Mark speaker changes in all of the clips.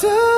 Speaker 1: to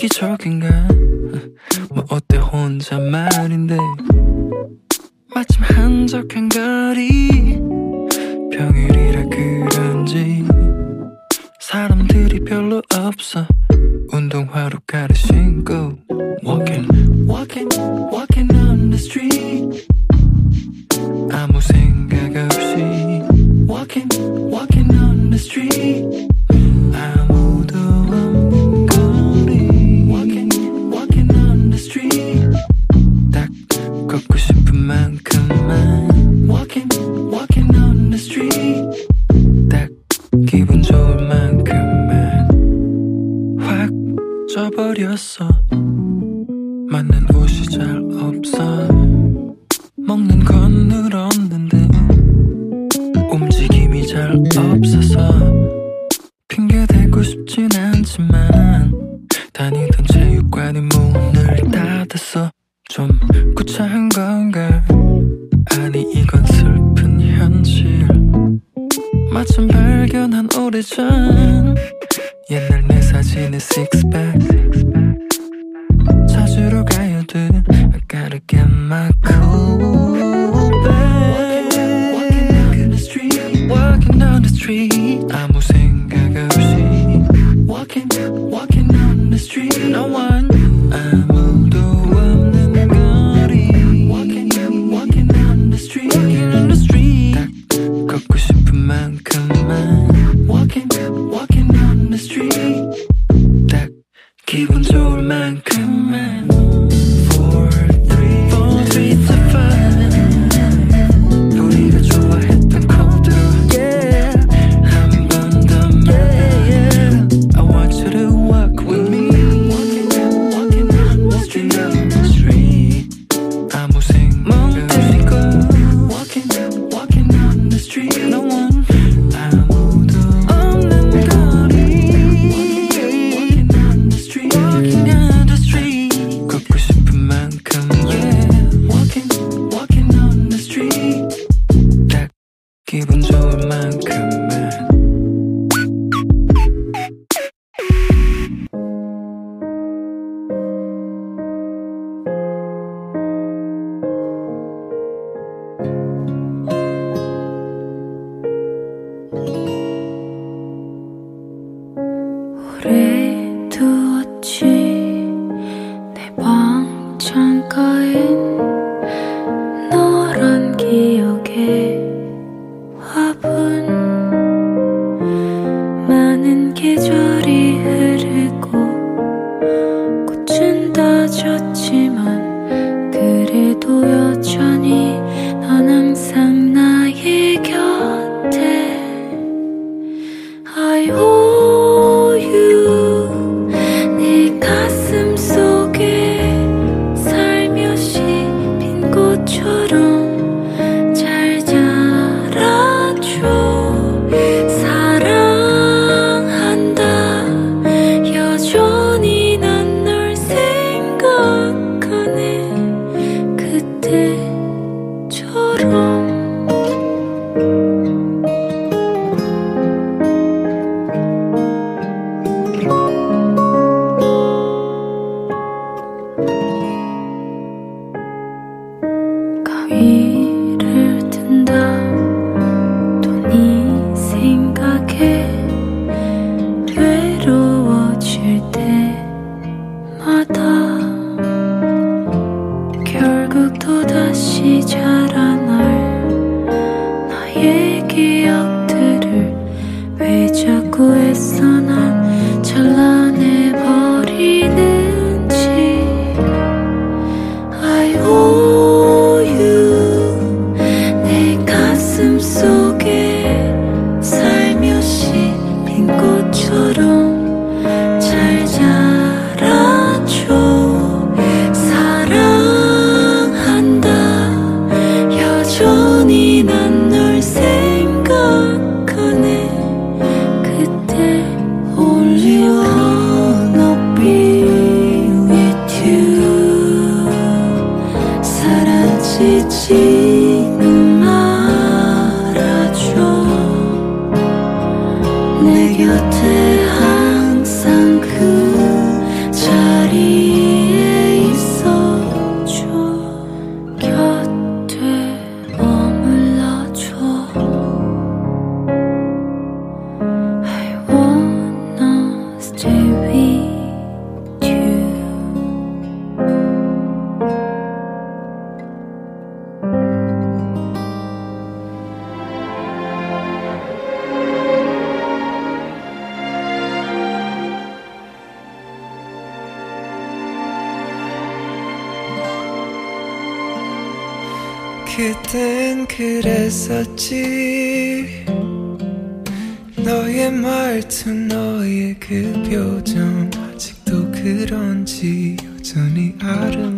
Speaker 2: 이기적인가 뭐 어때 혼자만인데 마침 한적한 거리 평일이라 그런지 사람들이 별로 없어 운동화로 갈아 신고 Walking, walking, walking on the street 아무 생각 없이 Walking, walking on the street
Speaker 3: 땐 그랬었지. 너의 말투 너의 그 표정 아직도 그런지 여전히 아름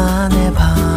Speaker 4: 나만의 밤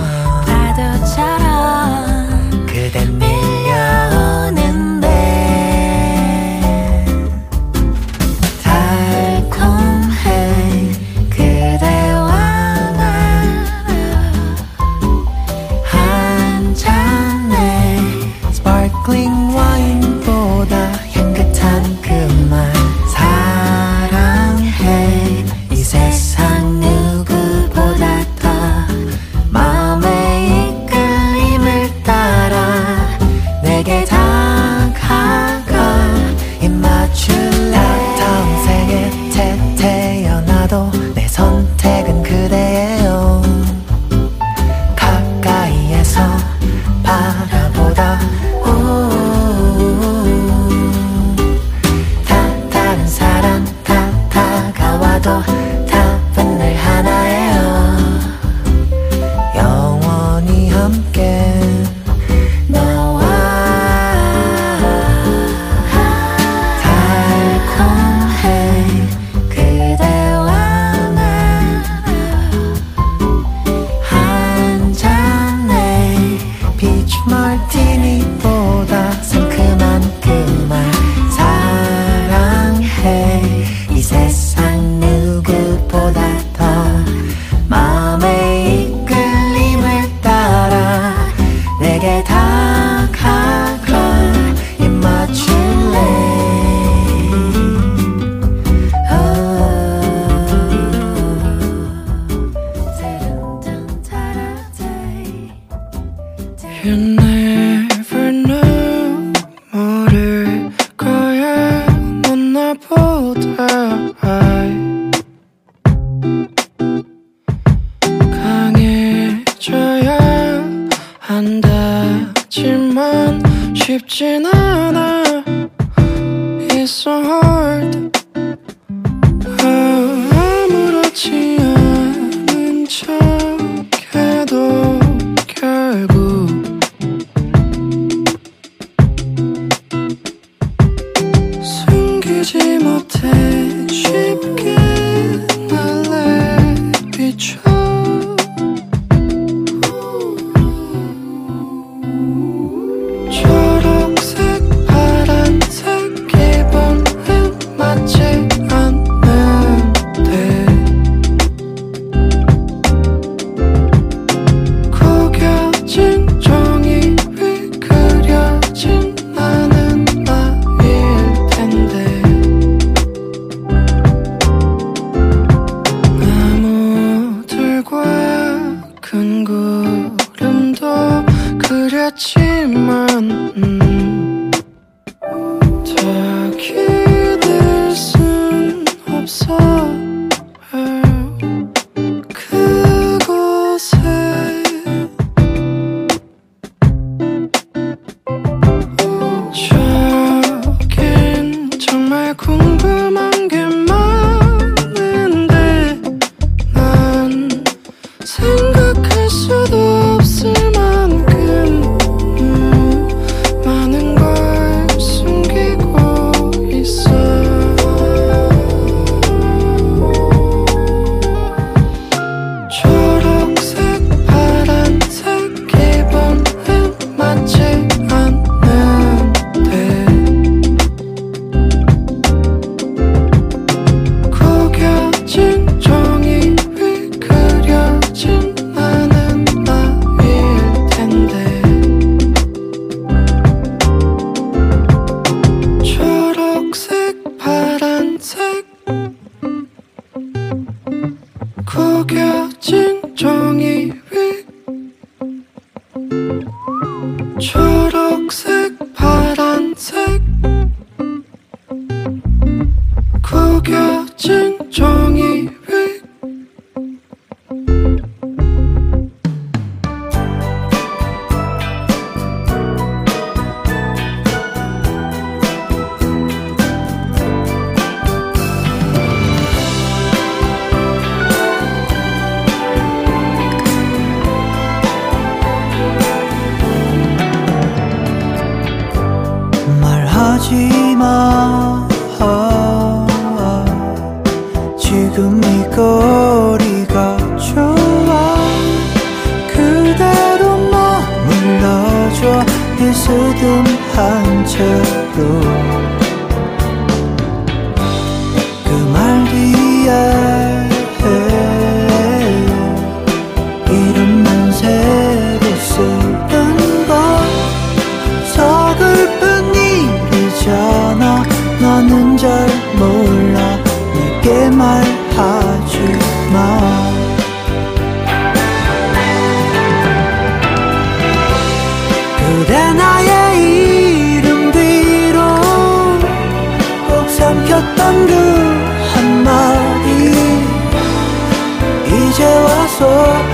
Speaker 4: 错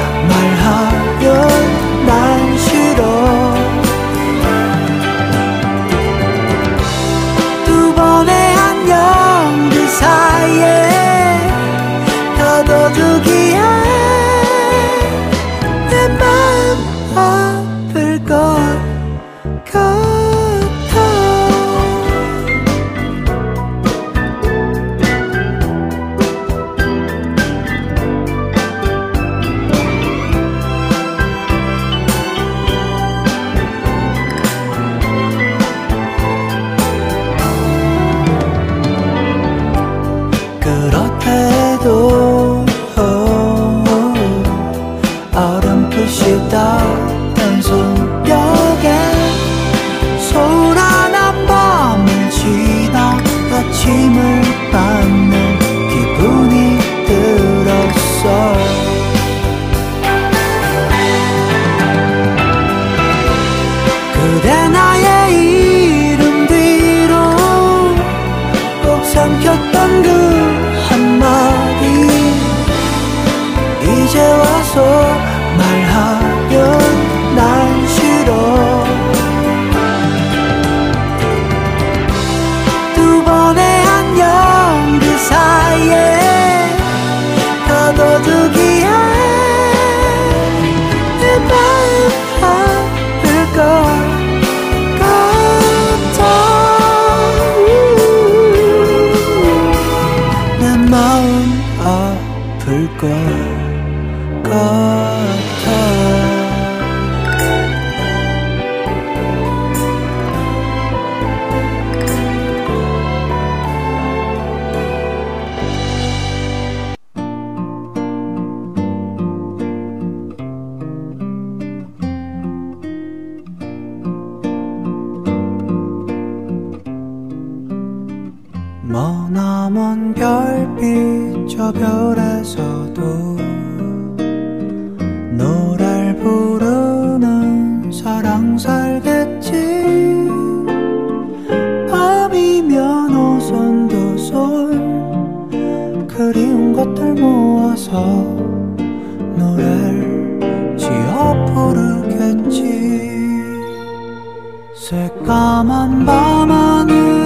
Speaker 4: 저 별에서도 노래를
Speaker 3: 부르는 사랑 살겠지? 밤이면 오손도 손
Speaker 5: 그리운 것들 모아서 노래를 지어 부르겠지. 새까만 밤하늘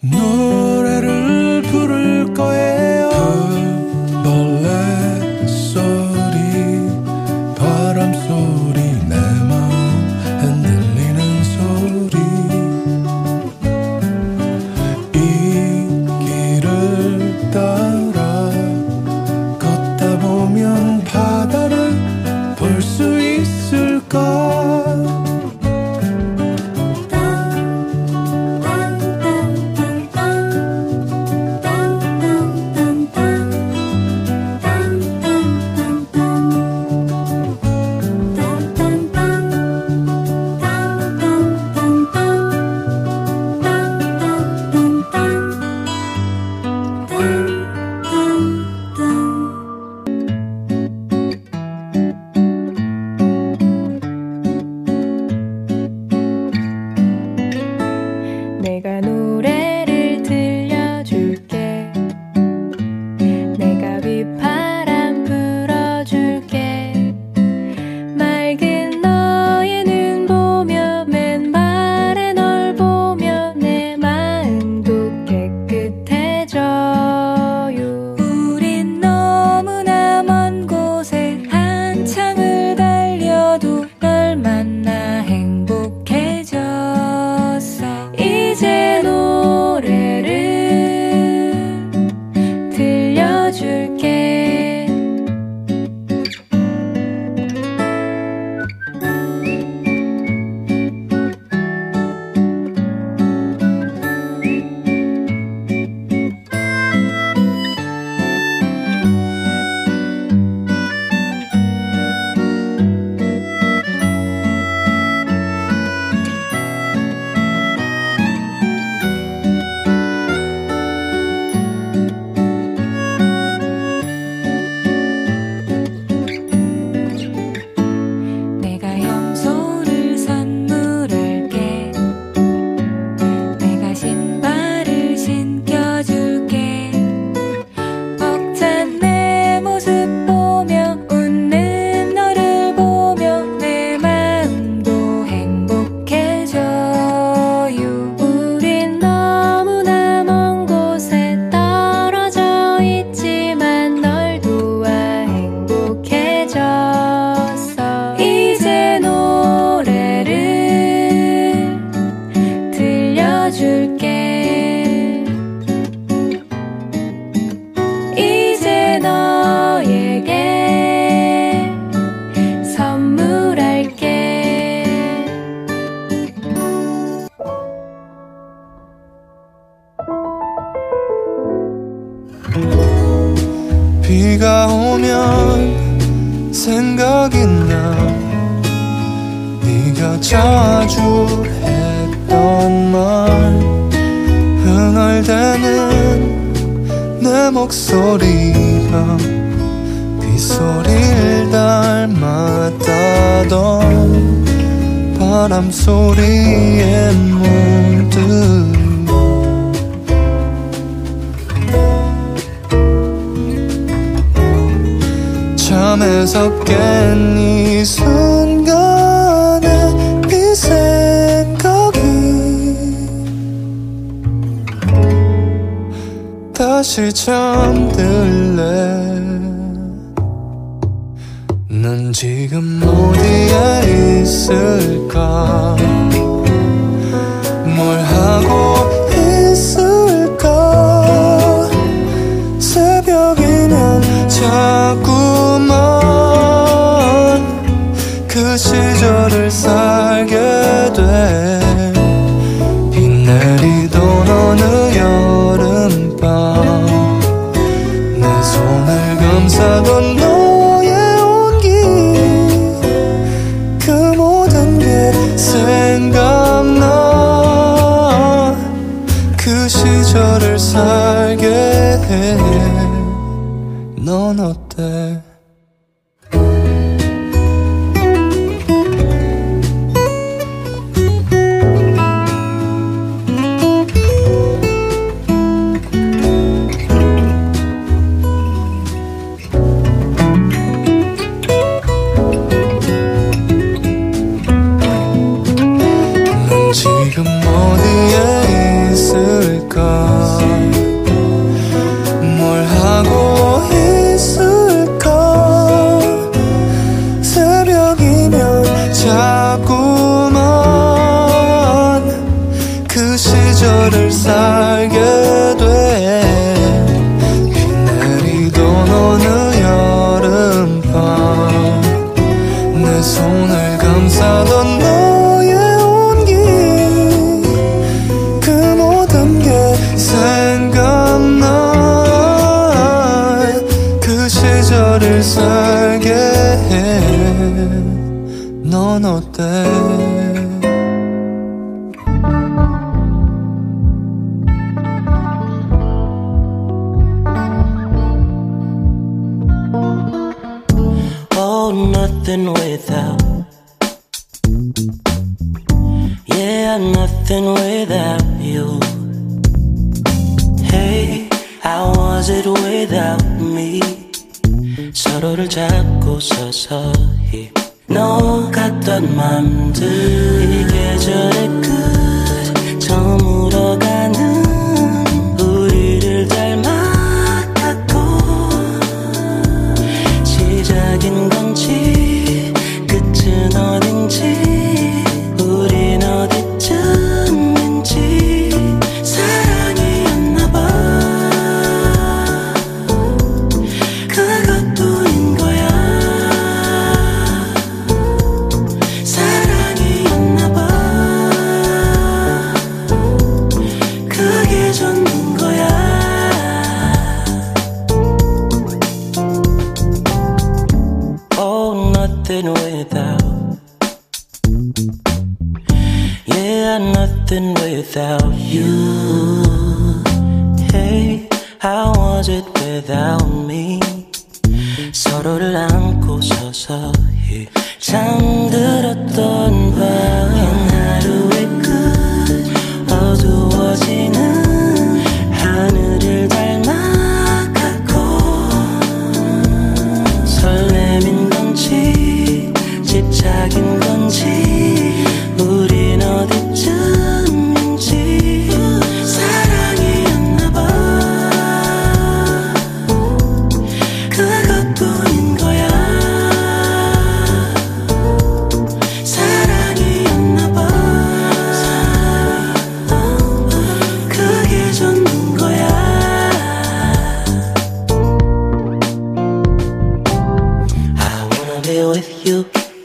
Speaker 5: No.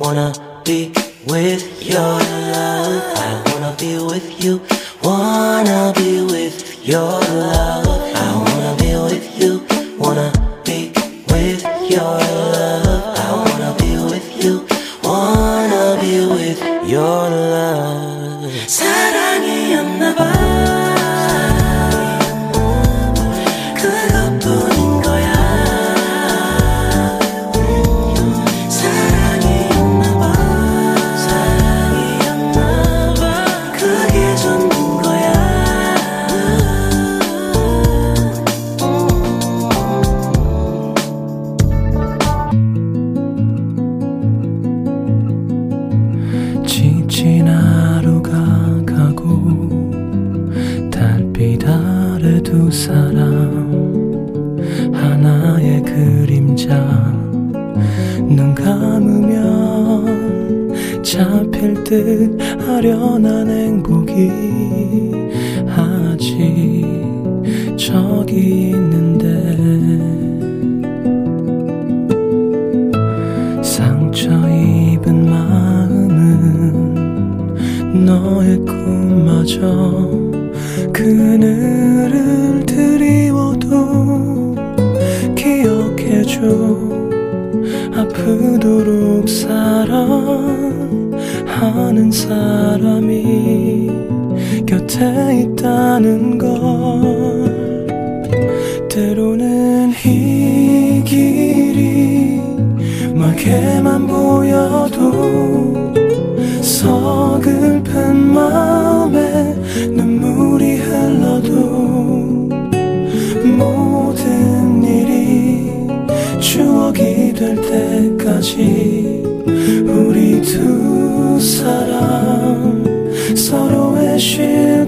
Speaker 5: wanna be with your love. I wanna be with you. Wanna be with your love. I wanna be with you. Wanna be with your love.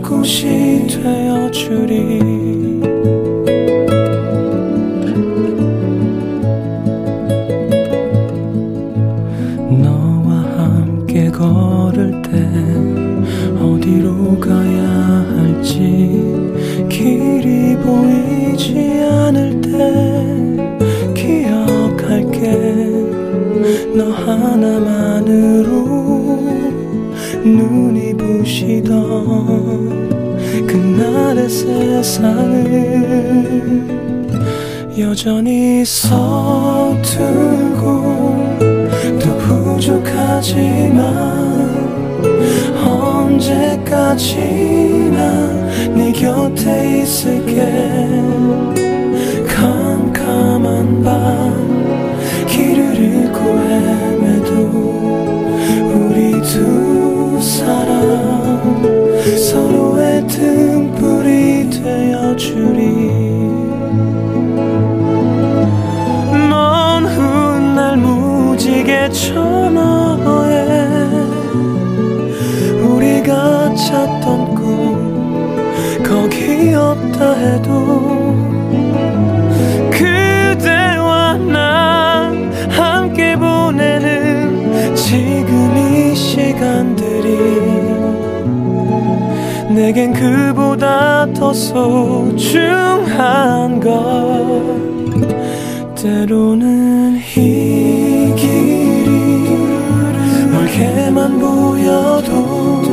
Speaker 5: 꽃이
Speaker 2: 되어주리. 너와 함께 걸을 때 어디로 가야 할지 길이 보이지 않을 때 기억할게. 너 하나만으로 눈이 부시던 세상은
Speaker 6: 여전히 서두르고 또 부족하지만 언제까지나 네 곁에 있을게. 캄캄한 밤 길을 잃고 헤매도 우리 두 사람 서로의 등 주리 먼 훗날 무지개 천하에 우리가 찾던 꿈 거기 없다 해도 그대와 나 함께 보내는 지금 이 시간들이 내겐 그보다 더 소중한 것. 때로는 이 길이 멀게만 보여도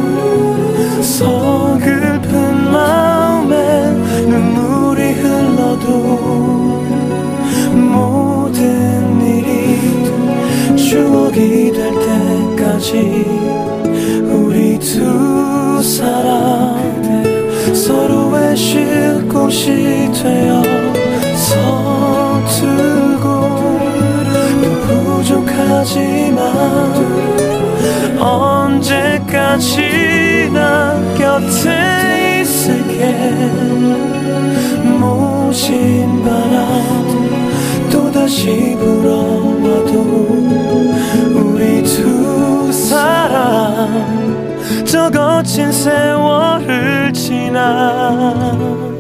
Speaker 6: 서글픈 마음에 눈물이 흘러도 모든 일이 추억이 될 때까지 두 사람 서로의 쉴 곳이 되어 서투고 또 부족하지만 언제까지나 곁에 있을게. 모진 바람 또다시 불어와도 우리 두 사람 저 거친 세월을 지나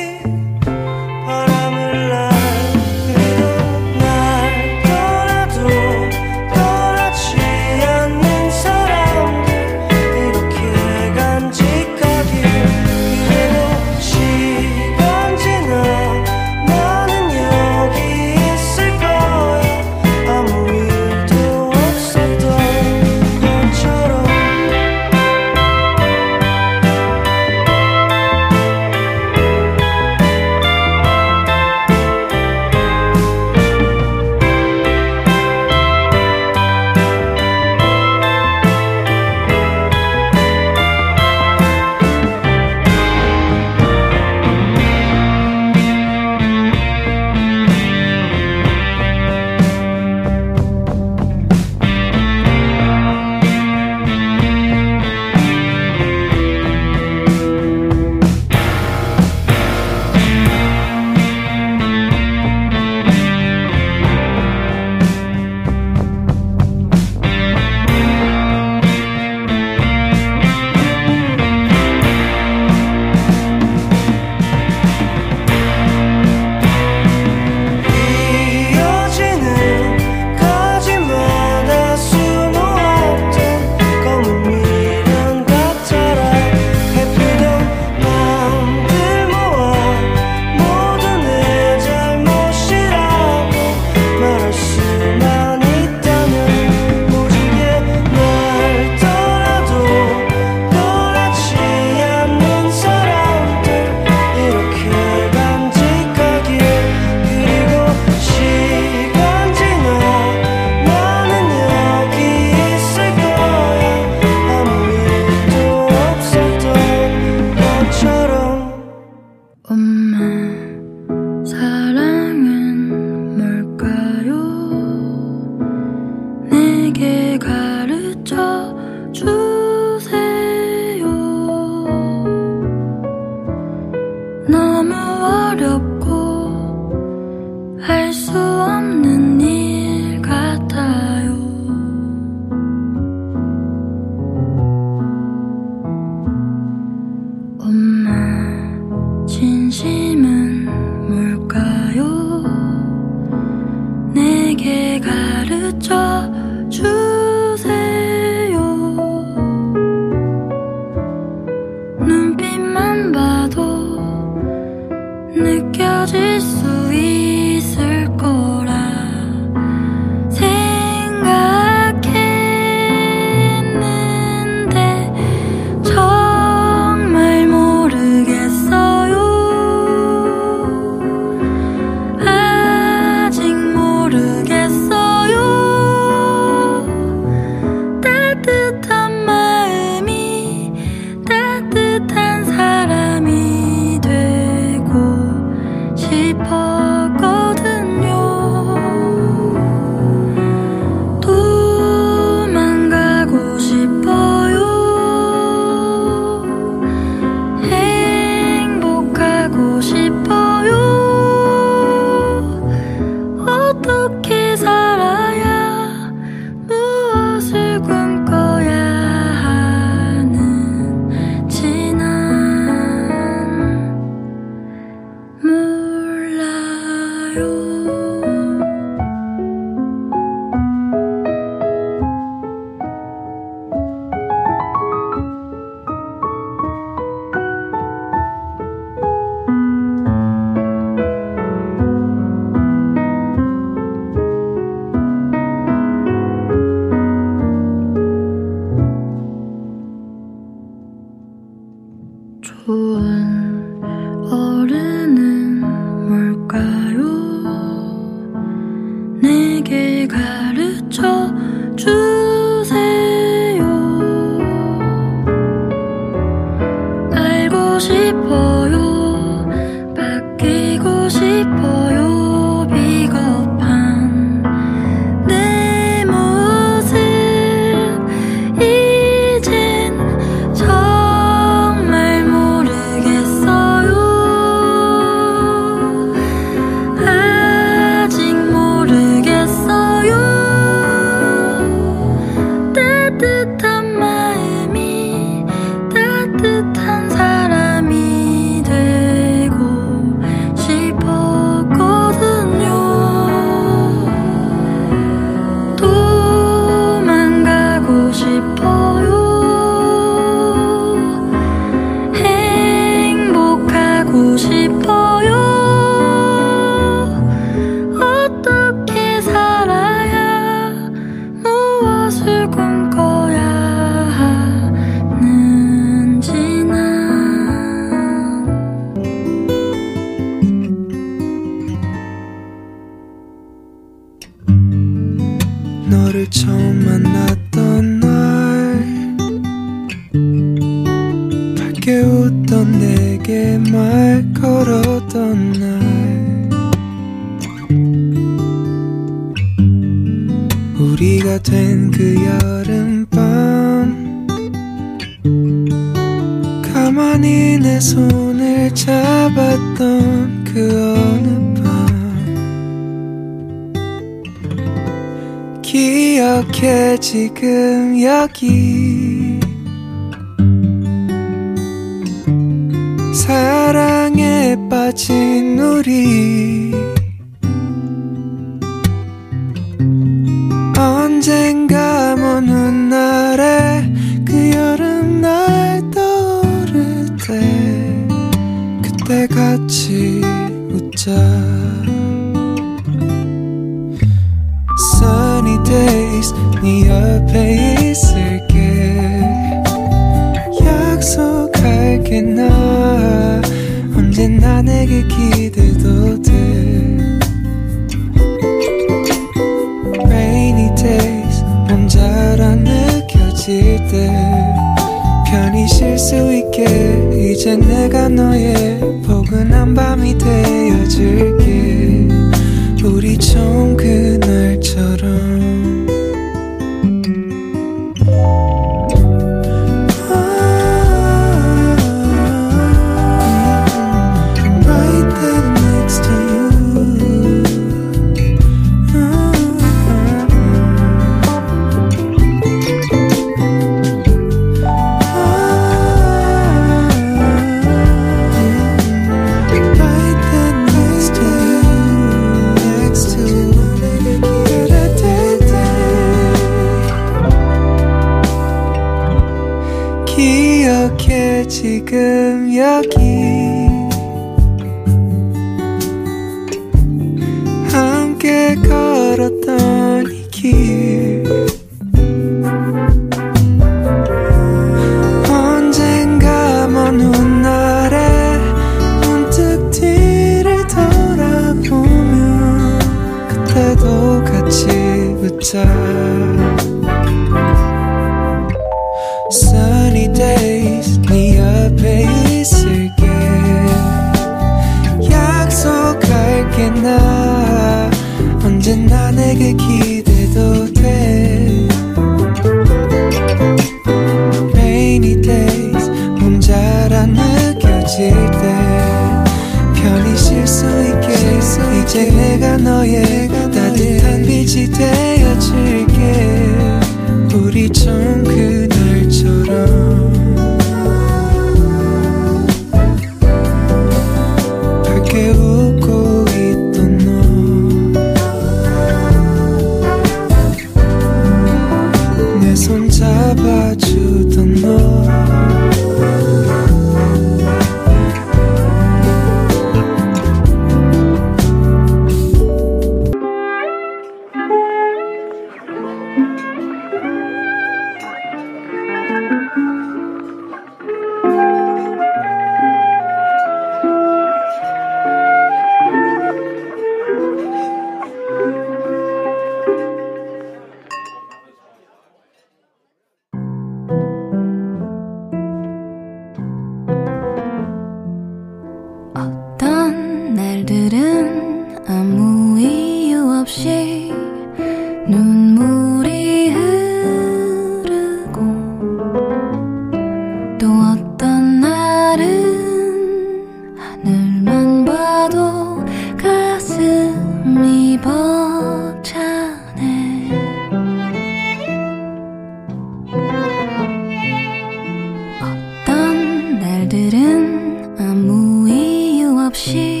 Speaker 6: 이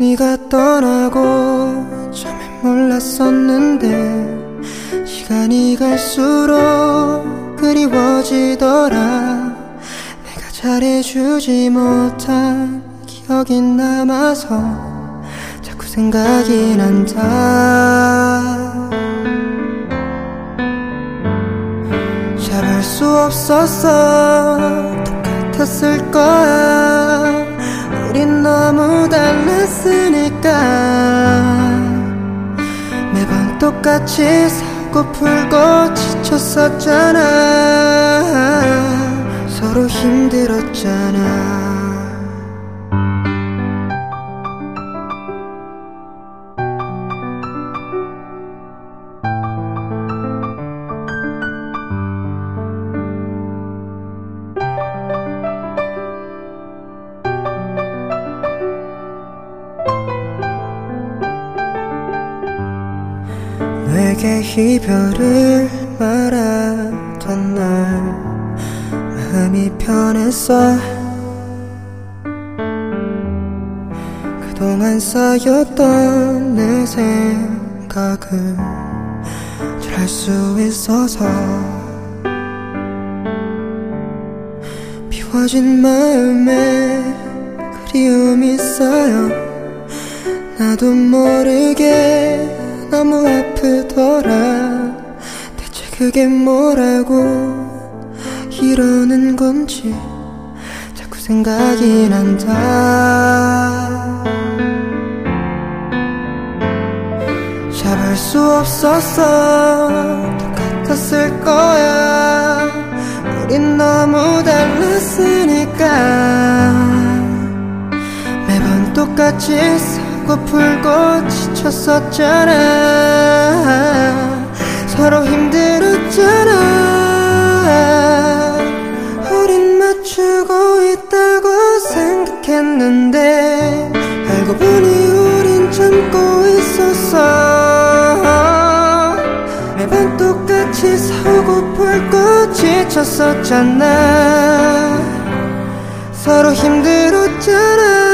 Speaker 2: 네가
Speaker 3: 떠나고
Speaker 7: 처음엔 몰랐었는데 시간이 갈수록 그리워지더라. 내가 잘해주지 못한 기억이 남아서 자꾸 생각이 난다 잡을 수 없었어 똑같았을 거야. 너무 달랐으니까. 매번 똑같이 사고 풀고 지쳤었잖아. 서로 힘들었잖아. 멀어진 마음에 그리움이 있어요. 나도 모르게 너무 아프더라.
Speaker 3: 대체 그게 뭐라고 이러는 건지 자꾸 생각이 난다. 잡을 수 없었어 똑같았을 거야. 우린 너무 달랐으니까. 매번 똑같이 사고 풀고 지쳤었잖아. 서로 힘들었잖아. 우린 맞추고 있다고 생각했는데 알고 보니 우린 참고 있었어. 매번 똑같이 사고 풀고 지쳤었잖아. 서로 힘들었잖아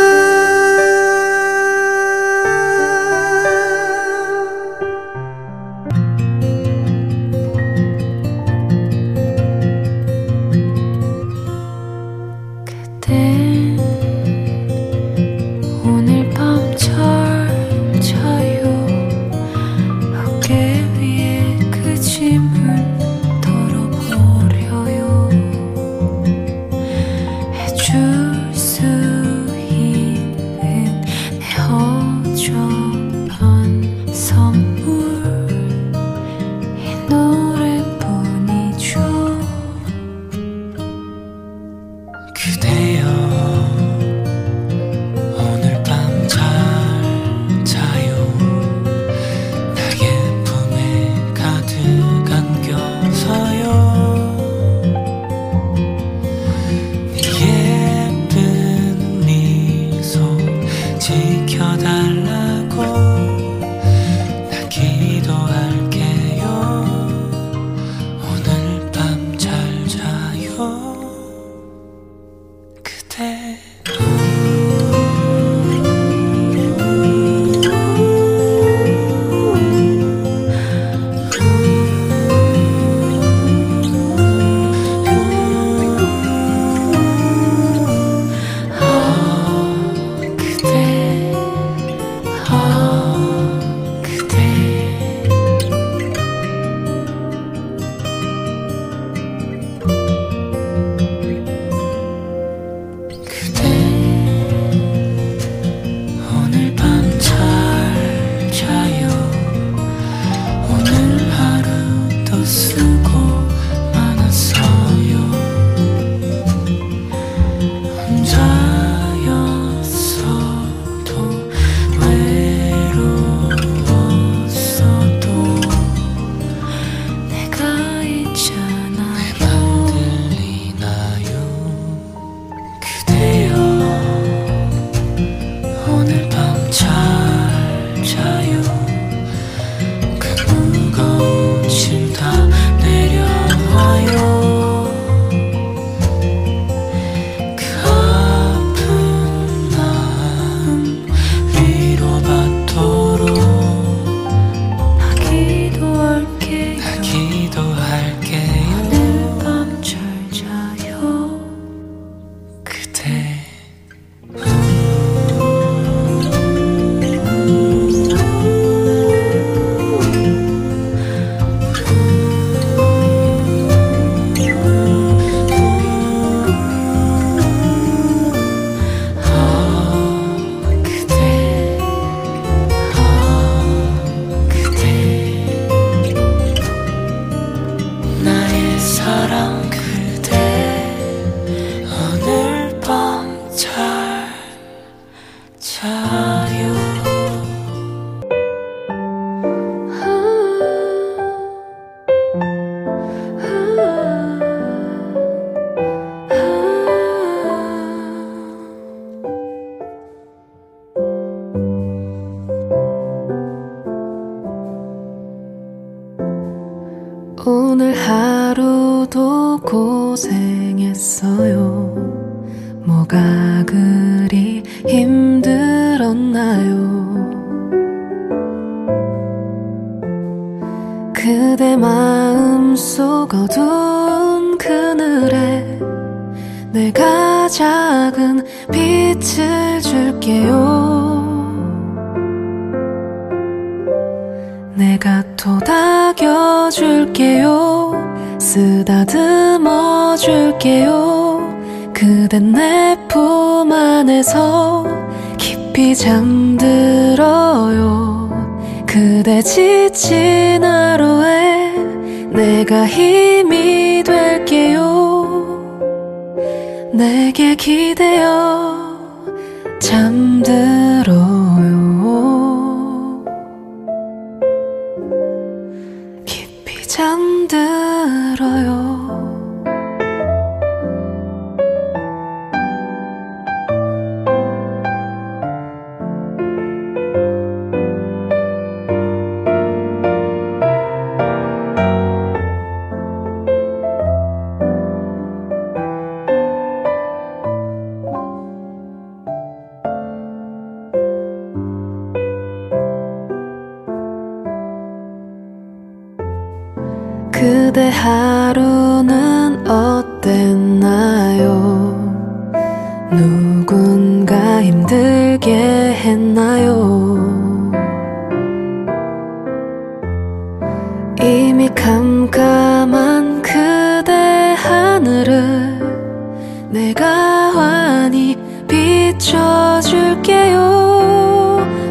Speaker 8: 내가
Speaker 4: 환히 비춰줄게요.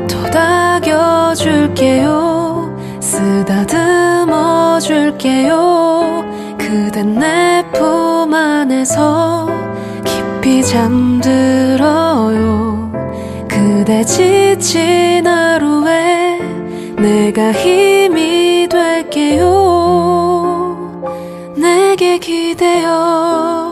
Speaker 4: 도닥여줄게요. 쓰다듬어줄게요. 그댄 내 품 안에서 깊이 잠들어요. 그대 지친 하루에 내가 힘이 될게요. 내게 기대어.